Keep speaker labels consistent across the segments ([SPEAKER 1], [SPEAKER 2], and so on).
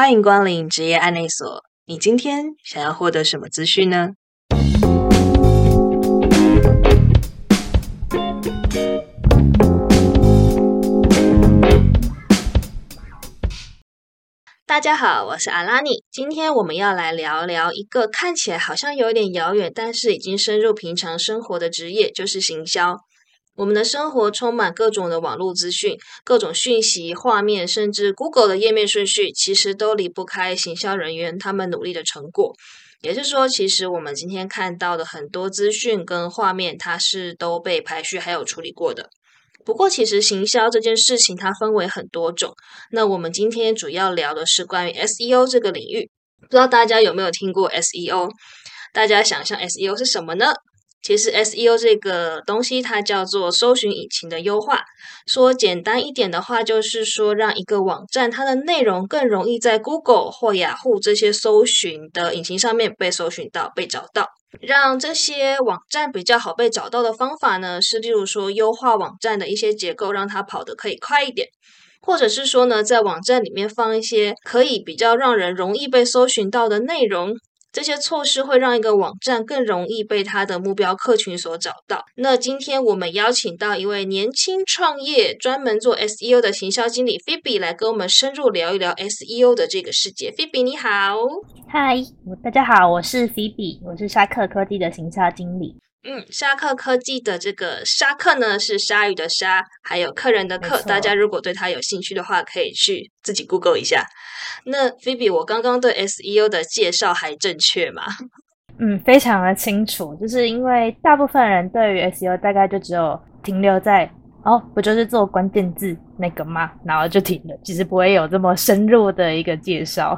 [SPEAKER 1] 欢迎光临职业案内所。你今天想要获得什么资讯呢？大家好，我是阿拉尼。今天我们要来聊聊一个看起来好像有点遥远，但是已经深入平常生活的职业，就是行销。我们的生活充满各种的网络资讯、各种讯息、画面，甚至 Google 的页面顺序，其实都离不开行销人员他们努力的成果。也就是说，其实我们今天看到的很多资讯跟画面，它是都被排序还有处理过的。不过，其实行销这件事情它分为很多种。那我们今天主要聊的是关于 SEO 这个领域。不知道大家有没有听过 SEO？大家想象 SEO 是什么呢？其实 SEO 这个东西，它叫做搜寻引擎的优化。说简单一点的话，就是说让一个网站它的内容更容易在 Google 或雅虎这些搜寻的引擎上面被搜寻到、被找到。让这些网站比较好被找到的方法呢，是例如说优化网站的一些结构，让它跑得可以快一点，或者是说呢，在网站里面放一些可以比较让人容易被搜寻到的内容。这些措施会让一个网站更容易被它的目标客群所找到。那今天我们邀请到一位年轻创业、专门做 SEO 的行销经理 Phoebe 来跟我们深入聊一聊 SEO 的这个世界。Phoebe 你好，
[SPEAKER 2] 嗨，大家好，我是 Phoebe，我是沙克科技的行销经理。
[SPEAKER 1] 嗯，沙克科技的这个沙克呢是鲨鱼的鲨，还有客人的客。大家如果对它有兴趣的话，可以去自己 Google 一下。那菲比，我刚刚对 SEO 的介绍还正确吗？
[SPEAKER 2] 嗯，非常的清楚。就是因为大部分人对于 SEO 大概就只有停留在哦，不就是做关键字那个吗？然后就停了，其实不会有这么深入的一个介绍。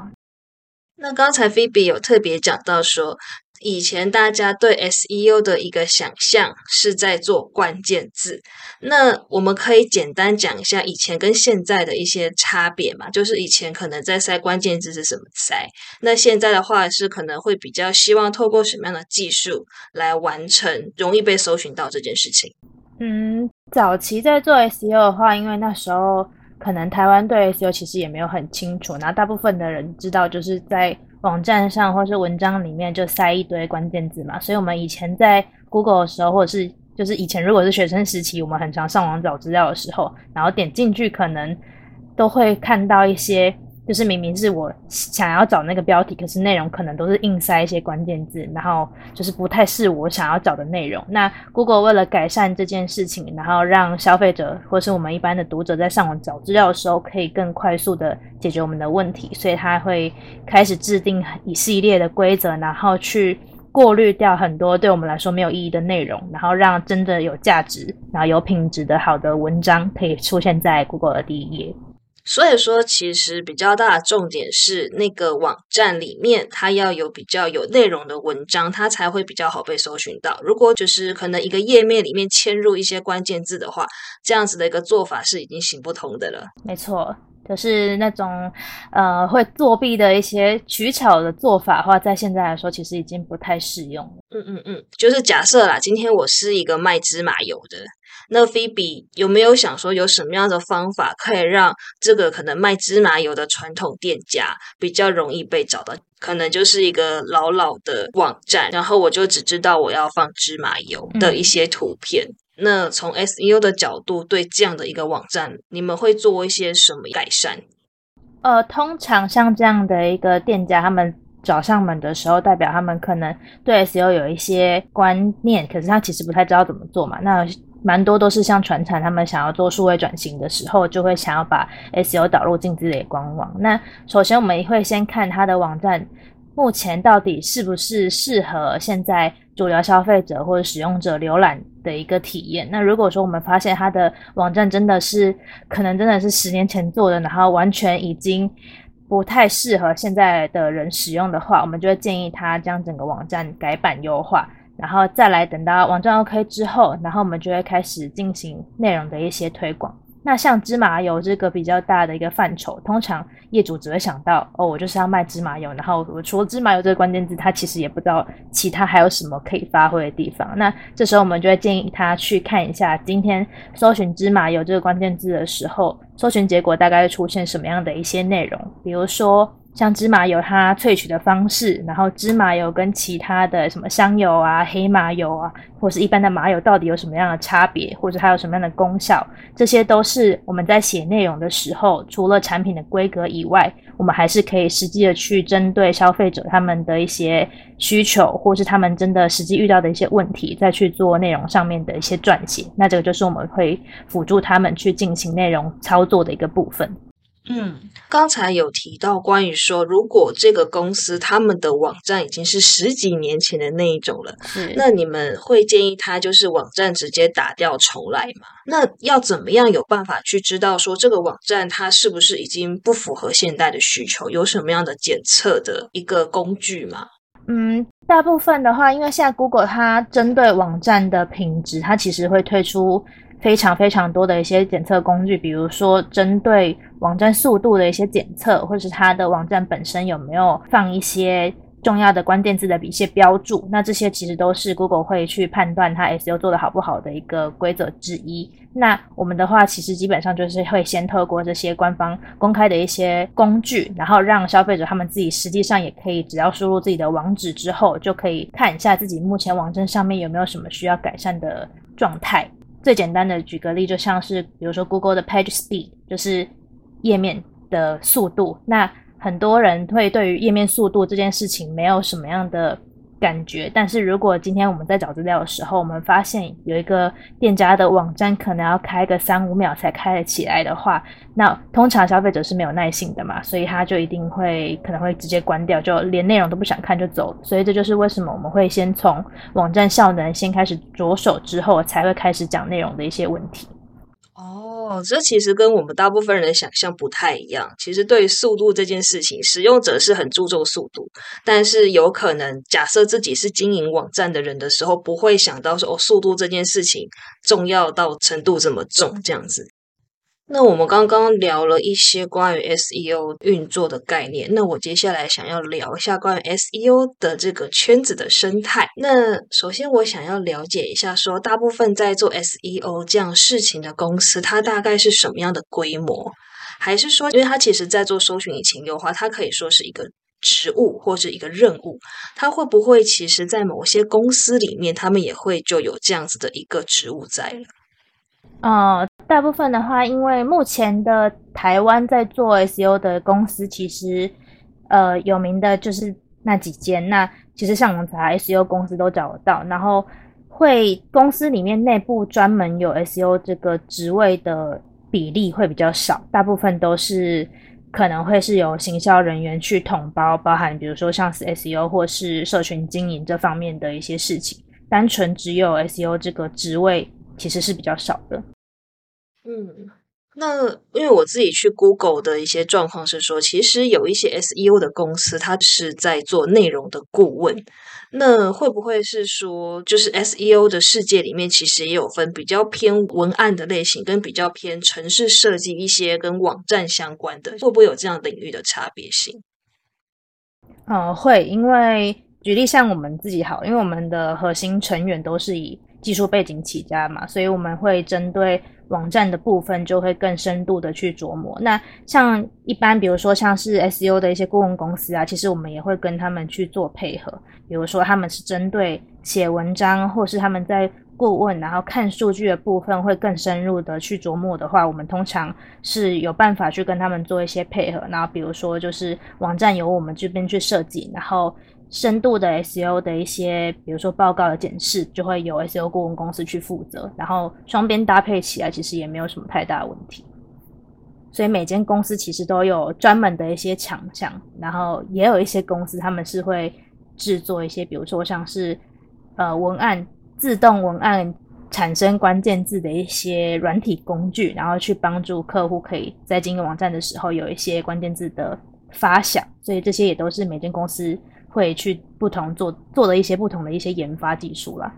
[SPEAKER 1] 那刚才菲比有特别讲到说。以前大家对 SEO 的一个想象是在做关键字，那我们可以简单讲一下以前跟现在的一些差别嘛？就是以前可能在塞关键字是什么塞，那现在的话是可能会比较希望透过什么样的技术来完成容易被搜寻到这件事情？
[SPEAKER 2] 嗯，早期在做 SEO 的话，因为那时候可能台湾对 SEO 其实也没有很清楚，然后大部分的人知道就是在。网站上或是文章里面就塞一堆关键字嘛，所以我们以前在 Google 的时候，或者是就是以前如果是学生时期，我们很常上网找资料的时候，然后点进去可能都会看到一些。就是明明是我想要找那个标题，可是内容可能都是硬塞一些关键字，然后就是不太是我想要找的内容。那 Google 为了改善这件事情，然后让消费者或是我们一般的读者在上网找资料的时候，可以更快速的解决我们的问题，所以他会开始制定一系列的规则，然后去过滤掉很多对我们来说没有意义的内容，然后让真的有价值、然后有品质的好的文章可以出现在 Google 的第一页。
[SPEAKER 1] 所以说，其实比较大的重点是那个网站里面，它要有比较有内容的文章，它才会比较好被搜寻到。如果就是可能一个页面里面嵌入一些关键字的话，这样子的一个做法是已经行不通的了。
[SPEAKER 2] 没错，就是那种呃会作弊的一些取巧的做法的话，在现在来说，其实已经不太适用了。
[SPEAKER 1] 嗯嗯嗯，就是假设啦，今天我是一个卖芝麻油的。那菲比有没有想说，有什么样的方法可以让这个可能卖芝麻油的传统店家比较容易被找到？可能就是一个老老的网站，然后我就只知道我要放芝麻油的一些图片。那从 SEO 的角度，对这样的一个网站，你们会做一些什么改善？
[SPEAKER 2] 呃，通常像这样的一个店家，他们找上门的时候，代表他们可能对 SEO 有一些观念，可是他其实不太知道怎么做嘛。那蛮多都是像传产，他们想要做数位转型的时候，就会想要把 SEO 导入进自己的官网。那首先我们会先看他的网站目前到底是不是适合现在主流消费者或者使用者浏览的一个体验。那如果说我们发现他的网站真的是可能真的是十年前做的，然后完全已经不太适合现在的人使用的话，我们就会建议他将整个网站改版优化。然后再来等到网站 OK 之后，然后我们就会开始进行内容的一些推广。那像芝麻油这个比较大的一个范畴，通常业主只会想到哦，我就是要卖芝麻油。然后我除了芝麻油这个关键字，他其实也不知道其他还有什么可以发挥的地方。那这时候我们就会建议他去看一下今天搜寻芝麻油这个关键字的时候，搜寻结果大概会出现什么样的一些内容，比如说。像芝麻油它萃取的方式，然后芝麻油跟其他的什么香油啊、黑麻油啊，或是一般的麻油到底有什么样的差别，或者它有什么样的功效，这些都是我们在写内容的时候，除了产品的规格以外，我们还是可以实际的去针对消费者他们的一些需求，或是他们真的实际遇到的一些问题，再去做内容上面的一些撰写。那这个就是我们会辅助他们去进行内容操作的一个部分。
[SPEAKER 1] 嗯，刚才有提到关于说，如果这个公司他们的网站已经是十几年前的那一种了，那你们会建议他就是网站直接打掉重来吗？那要怎么样有办法去知道说这个网站它是不是已经不符合现代的需求？有什么样的检测的一个工具吗？
[SPEAKER 2] 嗯，大部分的话，因为现在 Google 它针对网站的品质，它其实会推出。非常非常多的一些检测工具，比如说针对网站速度的一些检测，或者是它的网站本身有没有放一些重要的关键字的一些标注，那这些其实都是 Google 会去判断它 SEO 做的好不好的一个规则之一。那我们的话，其实基本上就是会先透过这些官方公开的一些工具，然后让消费者他们自己实际上也可以只要输入自己的网址之后，就可以看一下自己目前网站上面有没有什么需要改善的状态。最简单的举个例，就像是比如说 Google 的 Page Speed，就是页面的速度。那很多人会对于页面速度这件事情没有什么样的。感觉，但是如果今天我们在找资料的时候，我们发现有一个店家的网站可能要开个三五秒才开得起来的话，那通常消费者是没有耐性的嘛，所以他就一定会可能会直接关掉，就连内容都不想看就走。所以这就是为什么我们会先从网站效能先开始着手，之后才会开始讲内容的一些问题。
[SPEAKER 1] 哦，这其实跟我们大部分人的想象不太一样。其实对于速度这件事情，使用者是很注重速度，但是有可能假设自己是经营网站的人的时候，不会想到说哦，速度这件事情重要到程度这么重这样子。那我们刚刚聊了一些关于 SEO 运作的概念，那我接下来想要聊一下关于 SEO 的这个圈子的生态。那首先我想要了解一下，说大部分在做 SEO 这样事情的公司，它大概是什么样的规模？还是说，因为它其实在做搜寻引擎优化，它可以说是一个职务或者一个任务，它会不会其实在某些公司里面，他们也会就有这样子的一个职务在了？
[SPEAKER 2] 呃，大部分的话，因为目前的台湾在做 SEO 的公司，其实呃有名的就是那几间。那其实上网查 SEO 公司都找得到，然后会公司里面内部专门有 SEO 这个职位的比例会比较少，大部分都是可能会是由行销人员去统包，包含比如说像是 SEO 或是社群经营这方面的一些事情，单纯只有 SEO 这个职位。其实是比较少的。
[SPEAKER 1] 嗯，那因为我自己去 Google 的一些状况是说，其实有一些 SEO 的公司，它是在做内容的顾问。那会不会是说，就是 SEO 的世界里面，其实也有分比较偏文案的类型，跟比较偏城市设计一些跟网站相关的，会不会有这样领域的差别性？
[SPEAKER 2] 嗯，会，因为举例像我们自己好，因为我们的核心成员都是以。技术背景起家嘛，所以我们会针对网站的部分就会更深度的去琢磨。那像一般，比如说像是 SEO 的一些顾问公司啊，其实我们也会跟他们去做配合。比如说他们是针对写文章，或是他们在顾问然后看数据的部分会更深入的去琢磨的话，我们通常是有办法去跟他们做一些配合。然后比如说就是网站由我们这边去设计，然后。深度的 SEO 的一些，比如说报告的检视，就会由 SEO 顾问公司去负责，然后双边搭配起来，其实也没有什么太大的问题。所以每间公司其实都有专门的一些强项，然后也有一些公司他们是会制作一些，比如说像是呃文案自动文案产生关键字的一些软体工具，然后去帮助客户可以在经营网站的时候有一些关键字的发想。所以这些也都是每间公司。会去不同做做的一些不同的一些研发技术啦。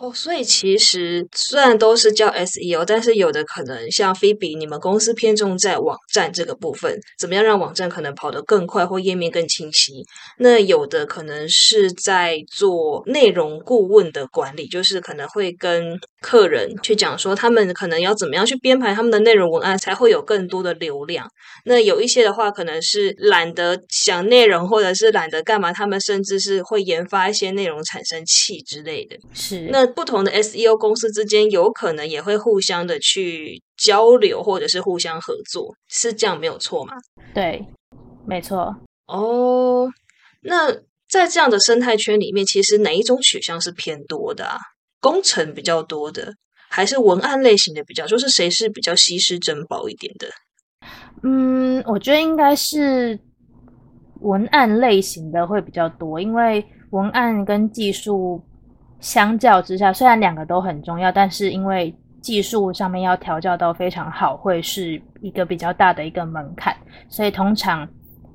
[SPEAKER 1] 哦，所以其实虽然都是叫 SEO，但是有的可能像菲比，你们公司偏重在网站这个部分，怎么样让网站可能跑得更快或页面更清晰？那有的可能是在做内容顾问的管理，就是可能会跟客人去讲说，他们可能要怎么样去编排他们的内容文案，才会有更多的流量。那有一些的话，可能是懒得想内容，或者是懒得干嘛，他们甚至是会研发一些内容产生器之类的。
[SPEAKER 2] 是
[SPEAKER 1] 那。不同的 SEO 公司之间有可能也会互相的去交流，或者是互相合作，是这样没有错吗？
[SPEAKER 2] 对，没错。
[SPEAKER 1] 哦，那在这样的生态圈里面，其实哪一种取向是偏多的啊？工程比较多的，还是文案类型的比较？就是谁是比较稀世珍宝一点的？
[SPEAKER 2] 嗯，我觉得应该是文案类型的会比较多，因为文案跟技术。相较之下，虽然两个都很重要，但是因为技术上面要调教到非常好，会是一个比较大的一个门槛。所以通常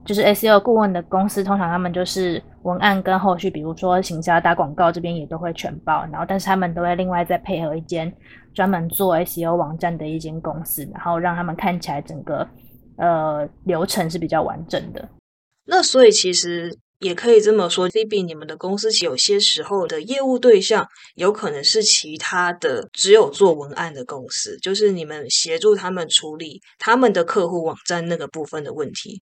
[SPEAKER 2] 就是 SEO 顾问的公司，通常他们就是文案跟后续，比如说行销打广告这边也都会全包。然后，但是他们都会另外再配合一间专门做 SEO 网站的一间公司，然后让他们看起来整个呃流程是比较完整的。
[SPEAKER 1] 那所以其实。也可以这么说，C B，你们的公司有些时候的业务对象有可能是其他的，只有做文案的公司，就是你们协助他们处理他们的客户网站那个部分的问题。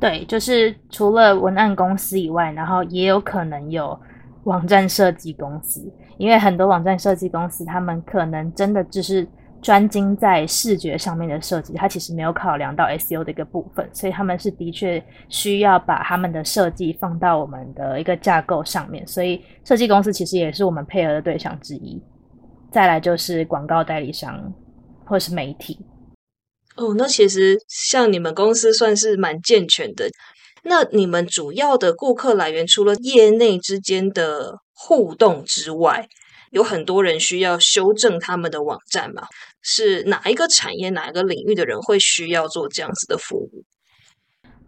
[SPEAKER 2] 对，就是除了文案公司以外，然后也有可能有网站设计公司，因为很多网站设计公司，他们可能真的只是。专精在视觉上面的设计，它其实没有考量到 SEO 的一个部分，所以他们是的确需要把他们的设计放到我们的一个架构上面，所以设计公司其实也是我们配合的对象之一。再来就是广告代理商或是媒体。
[SPEAKER 1] 哦，那其实像你们公司算是蛮健全的。那你们主要的顾客来源，除了业内之间的互动之外，有很多人需要修正他们的网站嘛？是哪一个产业、哪一个领域的人会需要做这样子的服务？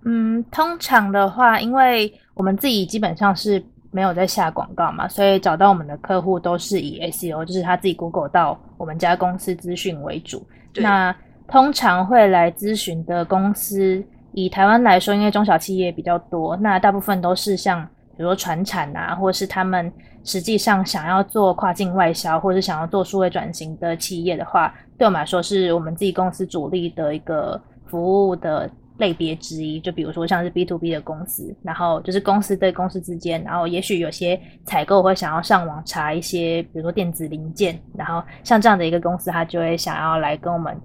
[SPEAKER 2] 嗯，通常的话，因为我们自己基本上是没有在下广告嘛，所以找到我们的客户都是以 SEO，就是他自己 Google 到我们家公司资讯为主。那通常会来咨询的公司，以台湾来说，因为中小企业比较多，那大部分都是像比如说船产啊，或者是他们。实际上，想要做跨境外销，或者想要做数位转型的企业的话，对我们来说，是我们自己公司主力的一个服务的类别之一。就比如说，像是 B to B 的公司，然后就是公司对公司之间，然后也许有些采购会想要上网查一些，比如说电子零件，然后像这样的一个公司，他就会想要来跟我们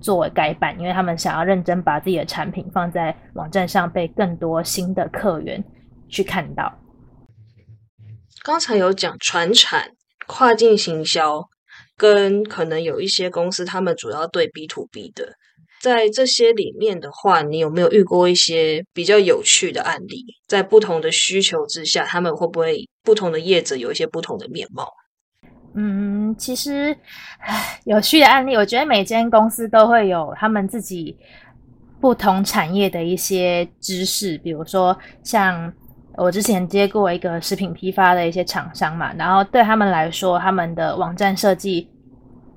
[SPEAKER 2] 作为改版，因为他们想要认真把自己的产品放在网站上，被更多新的客源去看到。
[SPEAKER 1] 刚才有讲传产、跨境行销，跟可能有一些公司，他们主要对 B to B 的，在这些里面的话，你有没有遇过一些比较有趣的案例？在不同的需求之下，他们会不会不同的业者有一些不同的面貌？
[SPEAKER 2] 嗯，其实有趣的案例，我觉得每间公司都会有他们自己不同产业的一些知识，比如说像。我之前接过一个食品批发的一些厂商嘛，然后对他们来说，他们的网站设计，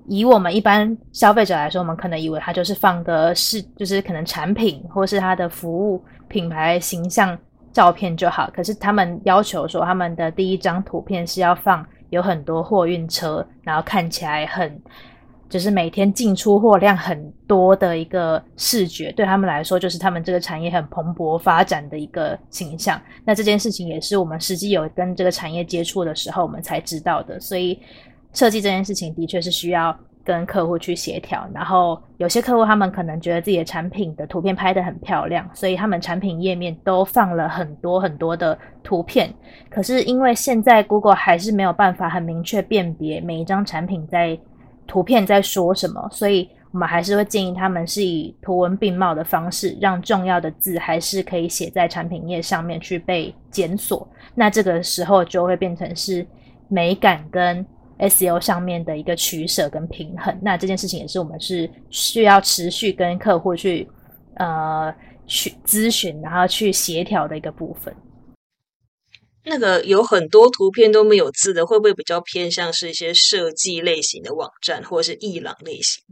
[SPEAKER 2] 以我们一般消费者来说，我们可能以为它就是放个是，就是可能产品或是它的服务品牌形象照片就好。可是他们要求说，他们的第一张图片是要放有很多货运车，然后看起来很。就是每天进出货量很多的一个视觉，对他们来说，就是他们这个产业很蓬勃发展的一个形象。那这件事情也是我们实际有跟这个产业接触的时候，我们才知道的。所以设计这件事情的确是需要跟客户去协调。然后有些客户他们可能觉得自己的产品的图片拍得很漂亮，所以他们产品页面都放了很多很多的图片。可是因为现在 Google 还是没有办法很明确辨别每一张产品在。图片在说什么？所以我们还是会建议他们是以图文并茂的方式，让重要的字还是可以写在产品页上面去被检索。那这个时候就会变成是美感跟 SEO 上面的一个取舍跟平衡。那这件事情也是我们是需要持续跟客户去呃去咨询，然后去协调的一个部分。
[SPEAKER 1] 那个有很多图片都没有字的，会不会比较偏向是一些设计类型的网站，或者是艺廊类型？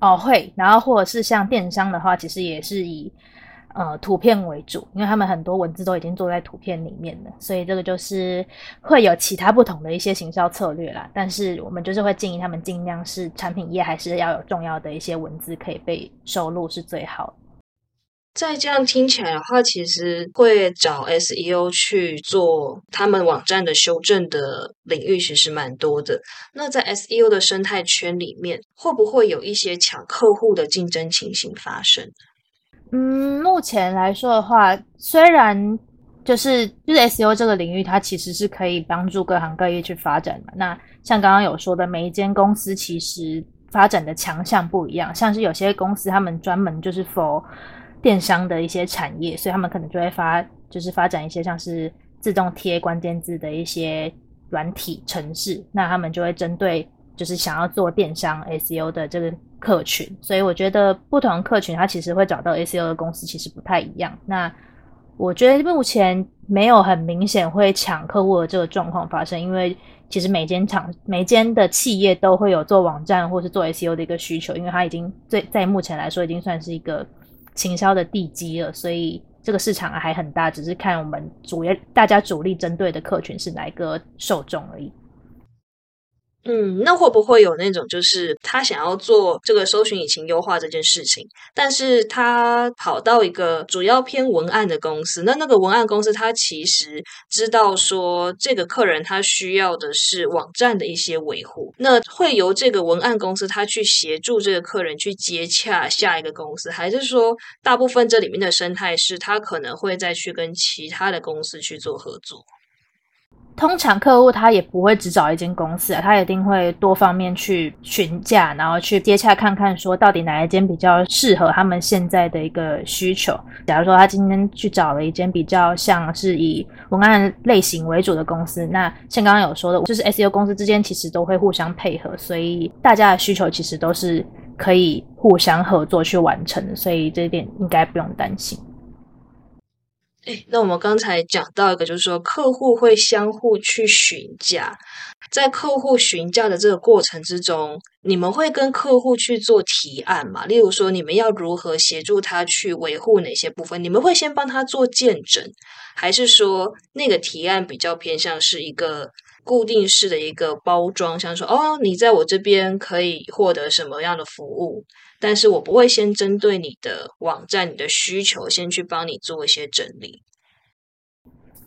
[SPEAKER 2] 哦，会。然后或者是像电商的话，其实也是以呃图片为主，因为他们很多文字都已经做在图片里面了，所以这个就是会有其他不同的一些行销策略啦。但是我们就是会建议他们尽量是产品页还是要有重要的一些文字可以被收录是最好的。
[SPEAKER 1] 再这样听起来的话，其实会找 SEO 去做他们网站的修正的领域，其实蛮多的。那在 SEO 的生态圈里面，会不会有一些抢客户的竞争情形发生？
[SPEAKER 2] 嗯，目前来说的话，虽然就是就是 SEO 这个领域，它其实是可以帮助各行各业去发展的。那像刚刚有说的，每一间公司其实发展的强项不一样，像是有些公司他们专门就是否电商的一些产业，所以他们可能就会发，就是发展一些像是自动贴关键字的一些软体程式。那他们就会针对就是想要做电商 SEO 的这个客群。所以我觉得不同客群，它其实会找到 SEO 的公司其实不太一样。那我觉得目前没有很明显会抢客户的这个状况发生，因为其实每间厂、每间的企业都会有做网站或是做 SEO 的一个需求，因为它已经最在目前来说已经算是一个。行销的地基了，所以这个市场还很大，只是看我们主要大家主力针对的客群是哪一个受众而已。
[SPEAKER 1] 嗯，那会不会有那种，就是他想要做这个搜寻引擎优化这件事情，但是他跑到一个主要偏文案的公司，那那个文案公司他其实知道说这个客人他需要的是网站的一些维护，那会由这个文案公司他去协助这个客人去接洽下一个公司，还是说大部分这里面的生态是他可能会再去跟其他的公司去做合作？
[SPEAKER 2] 通常客户他也不会只找一间公司啊，他一定会多方面去询价，然后去接洽看看，说到底哪一间比较适合他们现在的一个需求。假如说他今天去找了一间比较像是以文案类型为主的公司，那像刚刚有说的，就是 SEO 公司之间其实都会互相配合，所以大家的需求其实都是可以互相合作去完成的，所以这一点应该不用担心。
[SPEAKER 1] 哎，那我们刚才讲到一个，就是说客户会相互去询价，在客户询价的这个过程之中，你们会跟客户去做提案嘛？例如说，你们要如何协助他去维护哪些部分？你们会先帮他做见证，还是说那个提案比较偏向是一个固定式的一个包装，像说哦，你在我这边可以获得什么样的服务？但是我不会先针对你的网站、你的需求，先去帮你做一些整理。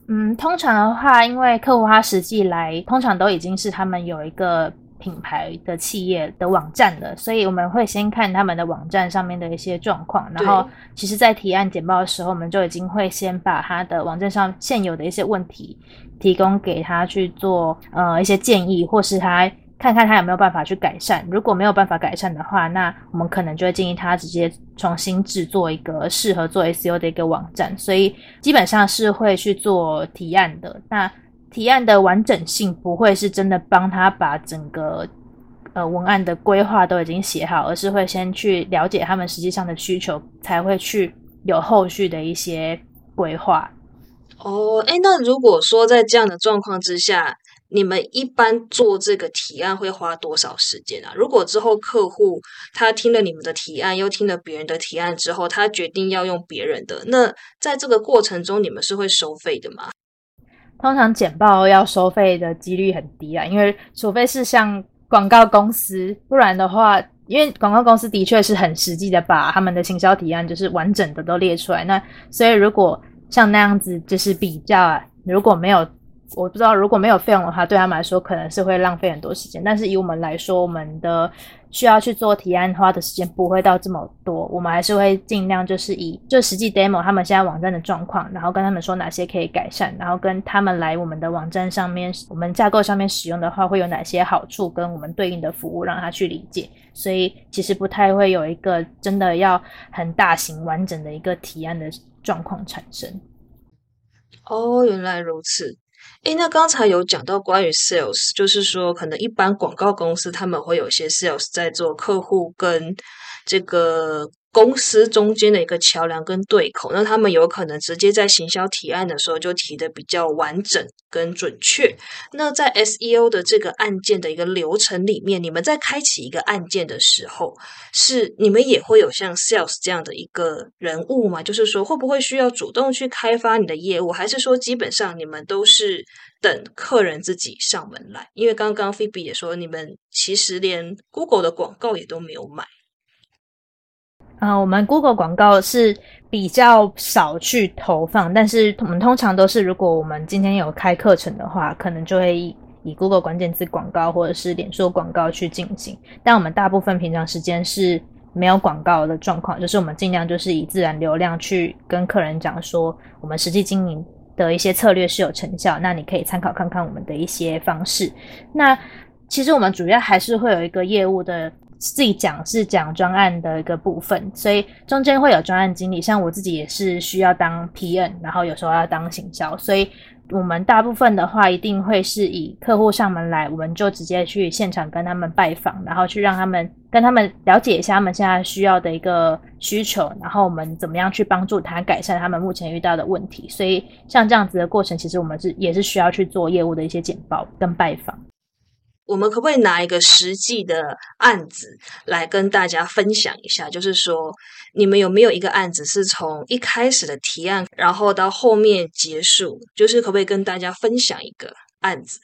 [SPEAKER 2] 嗯，通常的话，因为客户他实际来，通常都已经是他们有一个品牌的企业的网站了，所以我们会先看他们的网站上面的一些状况。然后，其实，在提案简报的时候，我们就已经会先把他的网站上现有的一些问题提供给他去做呃一些建议，或是他。看看他有没有办法去改善，如果没有办法改善的话，那我们可能就会建议他直接重新制作一个适合做 SEO 的一个网站。所以基本上是会去做提案的。那提案的完整性不会是真的帮他把整个呃文案的规划都已经写好，而是会先去了解他们实际上的需求，才会去有后续的一些规划。
[SPEAKER 1] 哦，哎，那如果说在这样的状况之下。你们一般做这个提案会花多少时间啊？如果之后客户他听了你们的提案，又听了别人的提案之后，他决定要用别人的，那在这个过程中，你们是会收费的吗？
[SPEAKER 2] 通常简报要收费的几率很低啊，因为除非是像广告公司，不然的话，因为广告公司的确是很实际的把他们的行销提案就是完整的都列出来，那所以如果像那样子就是比较，如果没有。我不知道，如果没有费用的话，对他们来说可能是会浪费很多时间。但是以我们来说，我们的需要去做提案花的时间不会到这么多。我们还是会尽量就是以就实际 demo 他们现在网站的状况，然后跟他们说哪些可以改善，然后跟他们来我们的网站上面，我们架构上面使用的话会有哪些好处，跟我们对应的服务让他去理解。所以其实不太会有一个真的要很大型完整的一个提案的状况产生。
[SPEAKER 1] 哦，原来如此。诶，那刚才有讲到关于 sales，就是说可能一般广告公司他们会有一些 sales 在做客户跟这个公司中间的一个桥梁跟对口，那他们有可能直接在行销提案的时候就提的比较完整跟准确。那在 SEO 的这个案件的一个流程里面，你们在开启一个案件的时候，是你们也会有像 Sales 这样的一个人物吗？就是说，会不会需要主动去开发你的业务，还是说基本上你们都是等客人自己上门来？因为刚刚 Phoebe 也说，你们其实连 Google 的广告也都没有买。
[SPEAKER 2] 啊，我们 Google 广告是比较少去投放，但是我们通常都是，如果我们今天有开课程的话，可能就会以 Google 关键字广告或者是脸书广告去进行。但我们大部分平常时间是没有广告的状况，就是我们尽量就是以自然流量去跟客人讲说，我们实际经营的一些策略是有成效，那你可以参考看看我们的一些方式。那其实我们主要还是会有一个业务的。自己讲是讲专案的一个部分，所以中间会有专案经理，像我自己也是需要当 PN，然后有时候要当行销，所以我们大部分的话一定会是以客户上门来，我们就直接去现场跟他们拜访，然后去让他们跟他们了解一下他们现在需要的一个需求，然后我们怎么样去帮助他改善他们目前遇到的问题。所以像这样子的过程，其实我们是也是需要去做业务的一些简报跟拜访。
[SPEAKER 1] 我们可不可以拿一个实际的案子来跟大家分享一下？就是说，你们有没有一个案子是从一开始的提案，然后到后面结束？就是可不可以跟大家分享一个案子？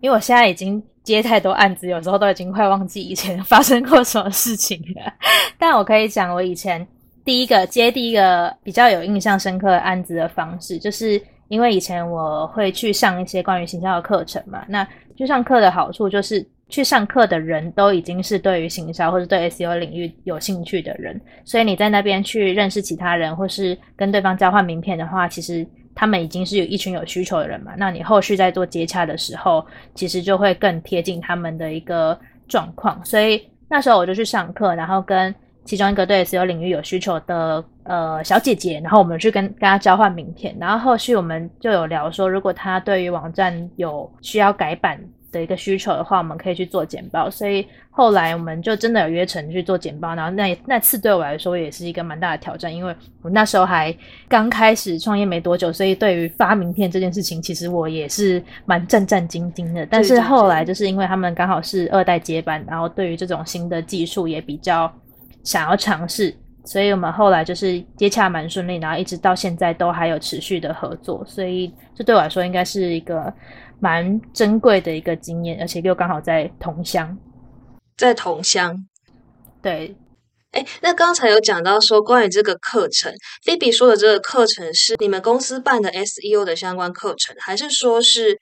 [SPEAKER 2] 因为我现在已经接太多案子，有时候都已经快忘记以前发生过什么事情了。但我可以讲，我以前第一个接第一个比较有印象深刻的案子的方式，就是因为以前我会去上一些关于行销的课程嘛，那。去上课的好处就是，去上课的人都已经是对于行销或者对 SEO 领域有兴趣的人，所以你在那边去认识其他人，或是跟对方交换名片的话，其实他们已经是有一群有需求的人嘛。那你后续在做接洽的时候，其实就会更贴近他们的一个状况。所以那时候我就去上课，然后跟其中一个对 SEO 领域有需求的呃小姐姐，然后我们去跟跟她交换名片，然后后续我们就有聊说，如果她对于网站有需要改版的一个需求的话，我们可以去做简报。所以后来我们就真的有约成去做简报，然后那那次对我来说也是一个蛮大的挑战，因为我那时候还刚开始创业没多久，所以对于发名片这件事情，其实我也是蛮战战兢兢的。但是后来就是因为他们刚好是二代接班，然后对于这种新的技术也比较。想要尝试，所以我们后来就是接洽蛮顺利，然后一直到现在都还有持续的合作，所以这对我来说应该是一个蛮珍贵的一个经验，而且又刚好在同乡，
[SPEAKER 1] 在同乡，
[SPEAKER 2] 对，
[SPEAKER 1] 哎，那刚才有讲到说关于这个课程，菲比说的这个课程是你们公司办的 SEO 的相关课程，还是说是？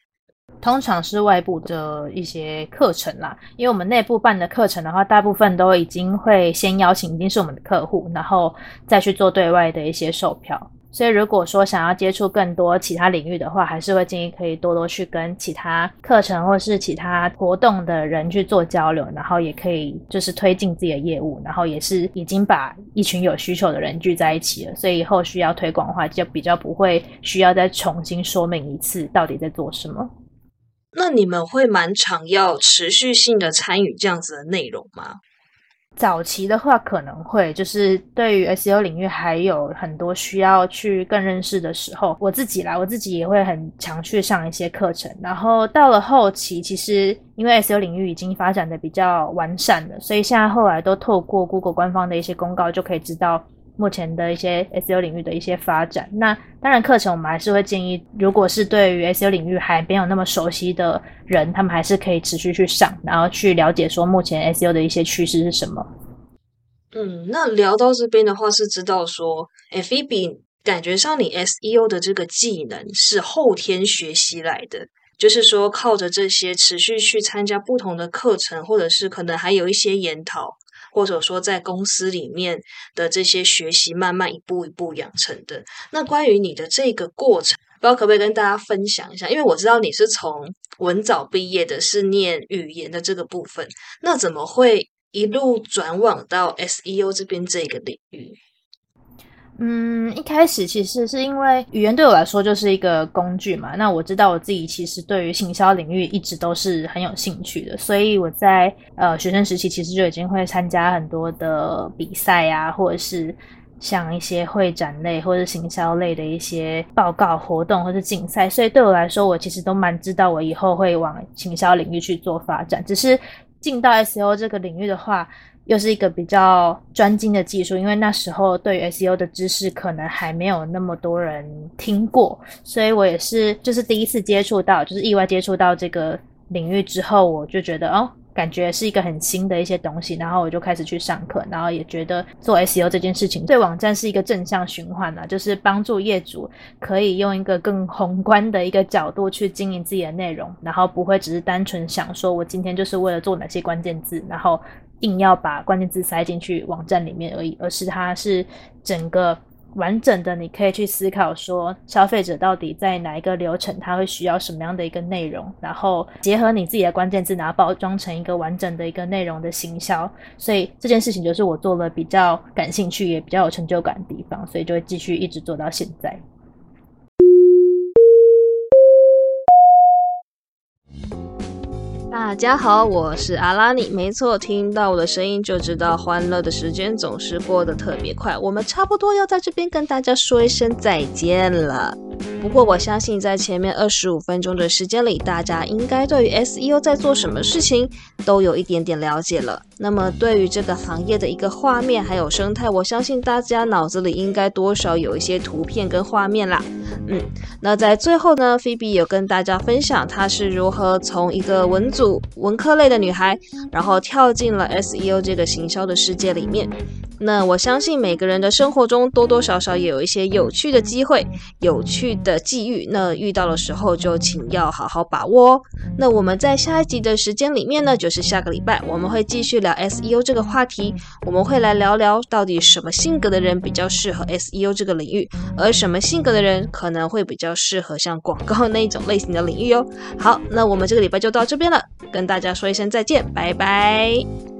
[SPEAKER 2] 通常是外部的一些课程啦，因为我们内部办的课程的话，大部分都已经会先邀请已经是我们的客户，然后再去做对外的一些售票。所以如果说想要接触更多其他领域的话，还是会建议可以多多去跟其他课程或是其他活动的人去做交流，然后也可以就是推进自己的业务，然后也是已经把一群有需求的人聚在一起了，所以后续要推广的话，就比较不会需要再重新说明一次到底在做什么。
[SPEAKER 1] 那你们会蛮常要持续性的参与这样子的内容吗？
[SPEAKER 2] 早期的话可能会，就是对于 SEO 领域还有很多需要去更认识的时候，我自己啦，我自己也会很常去上一些课程。然后到了后期，其实因为 SEO 领域已经发展的比较完善了，所以现在后来都透过 Google 官方的一些公告就可以知道。目前的一些 SEO 领域的一些发展，那当然课程我们还是会建议，如果是对于 SEO 领域还没有那么熟悉的人，他们还是可以持续去上，然后去了解说目前 SEO 的一些趋势是什么。
[SPEAKER 1] 嗯，那聊到这边的话，是知道说 f e b 感觉上你 SEO 的这个技能是后天学习来的，就是说靠着这些持续去参加不同的课程，或者是可能还有一些研讨。或者说，在公司里面的这些学习，慢慢一步一步养成的。那关于你的这个过程，不知道可不可以跟大家分享一下？因为我知道你是从文藻毕业的，是念语言的这个部分，那怎么会一路转往到 SEO 这边这个领域？
[SPEAKER 2] 嗯，一开始其实是因为语言对我来说就是一个工具嘛。那我知道我自己其实对于行销领域一直都是很有兴趣的，所以我在呃学生时期其实就已经会参加很多的比赛啊，或者是像一些会展类或者行销类的一些报告活动或者竞赛。所以对我来说，我其实都蛮知道我以后会往行销领域去做发展。只是进到 S O 这个领域的话。又是一个比较专精的技术，因为那时候对于 SEO 的知识可能还没有那么多人听过，所以我也是就是第一次接触到，就是意外接触到这个领域之后，我就觉得哦，感觉是一个很新的一些东西，然后我就开始去上课，然后也觉得做 SEO 这件事情对网站是一个正向循环啊，就是帮助业主可以用一个更宏观的一个角度去经营自己的内容，然后不会只是单纯想说我今天就是为了做哪些关键字，然后。硬要把关键字塞进去网站里面而已，而是它是整个完整的，你可以去思考说消费者到底在哪一个流程，他会需要什么样的一个内容，然后结合你自己的关键字，然后包装成一个完整的一个内容的行销。所以这件事情就是我做了比较感兴趣，也比较有成就感的地方，所以就会继续一直做到现在。
[SPEAKER 1] 大家好，我是阿拉尼。没错，听到我的声音就知道欢乐的时间总是过得特别快。我们差不多要在这边跟大家说一声再见了。不过我相信，在前面二十五分钟的时间里，大家应该对于 SEO 在做什么事情都有一点点了解了。那么，对于这个行业的一个画面还有生态，我相信大家脑子里应该多少有一些图片跟画面啦。嗯，那在最后呢，菲比有跟大家分享她是如何从一个文组文科类的女孩，然后跳进了 SEO 这个行销的世界里面。那我相信每个人的生活中多多少少也有一些有趣的机会、有趣的际遇。那遇到的时候就请要好好把握哦。那我们在下一集的时间里面呢，就是下个礼拜，我们会继续聊 SEO 这个话题。我们会来聊聊到底什么性格的人比较适合 SEO 这个领域，而什么性格的人可能会比较适合像广告那一种类型的领域哦。好，那我们这个礼拜就到这边了，跟大家说一声再见，拜拜。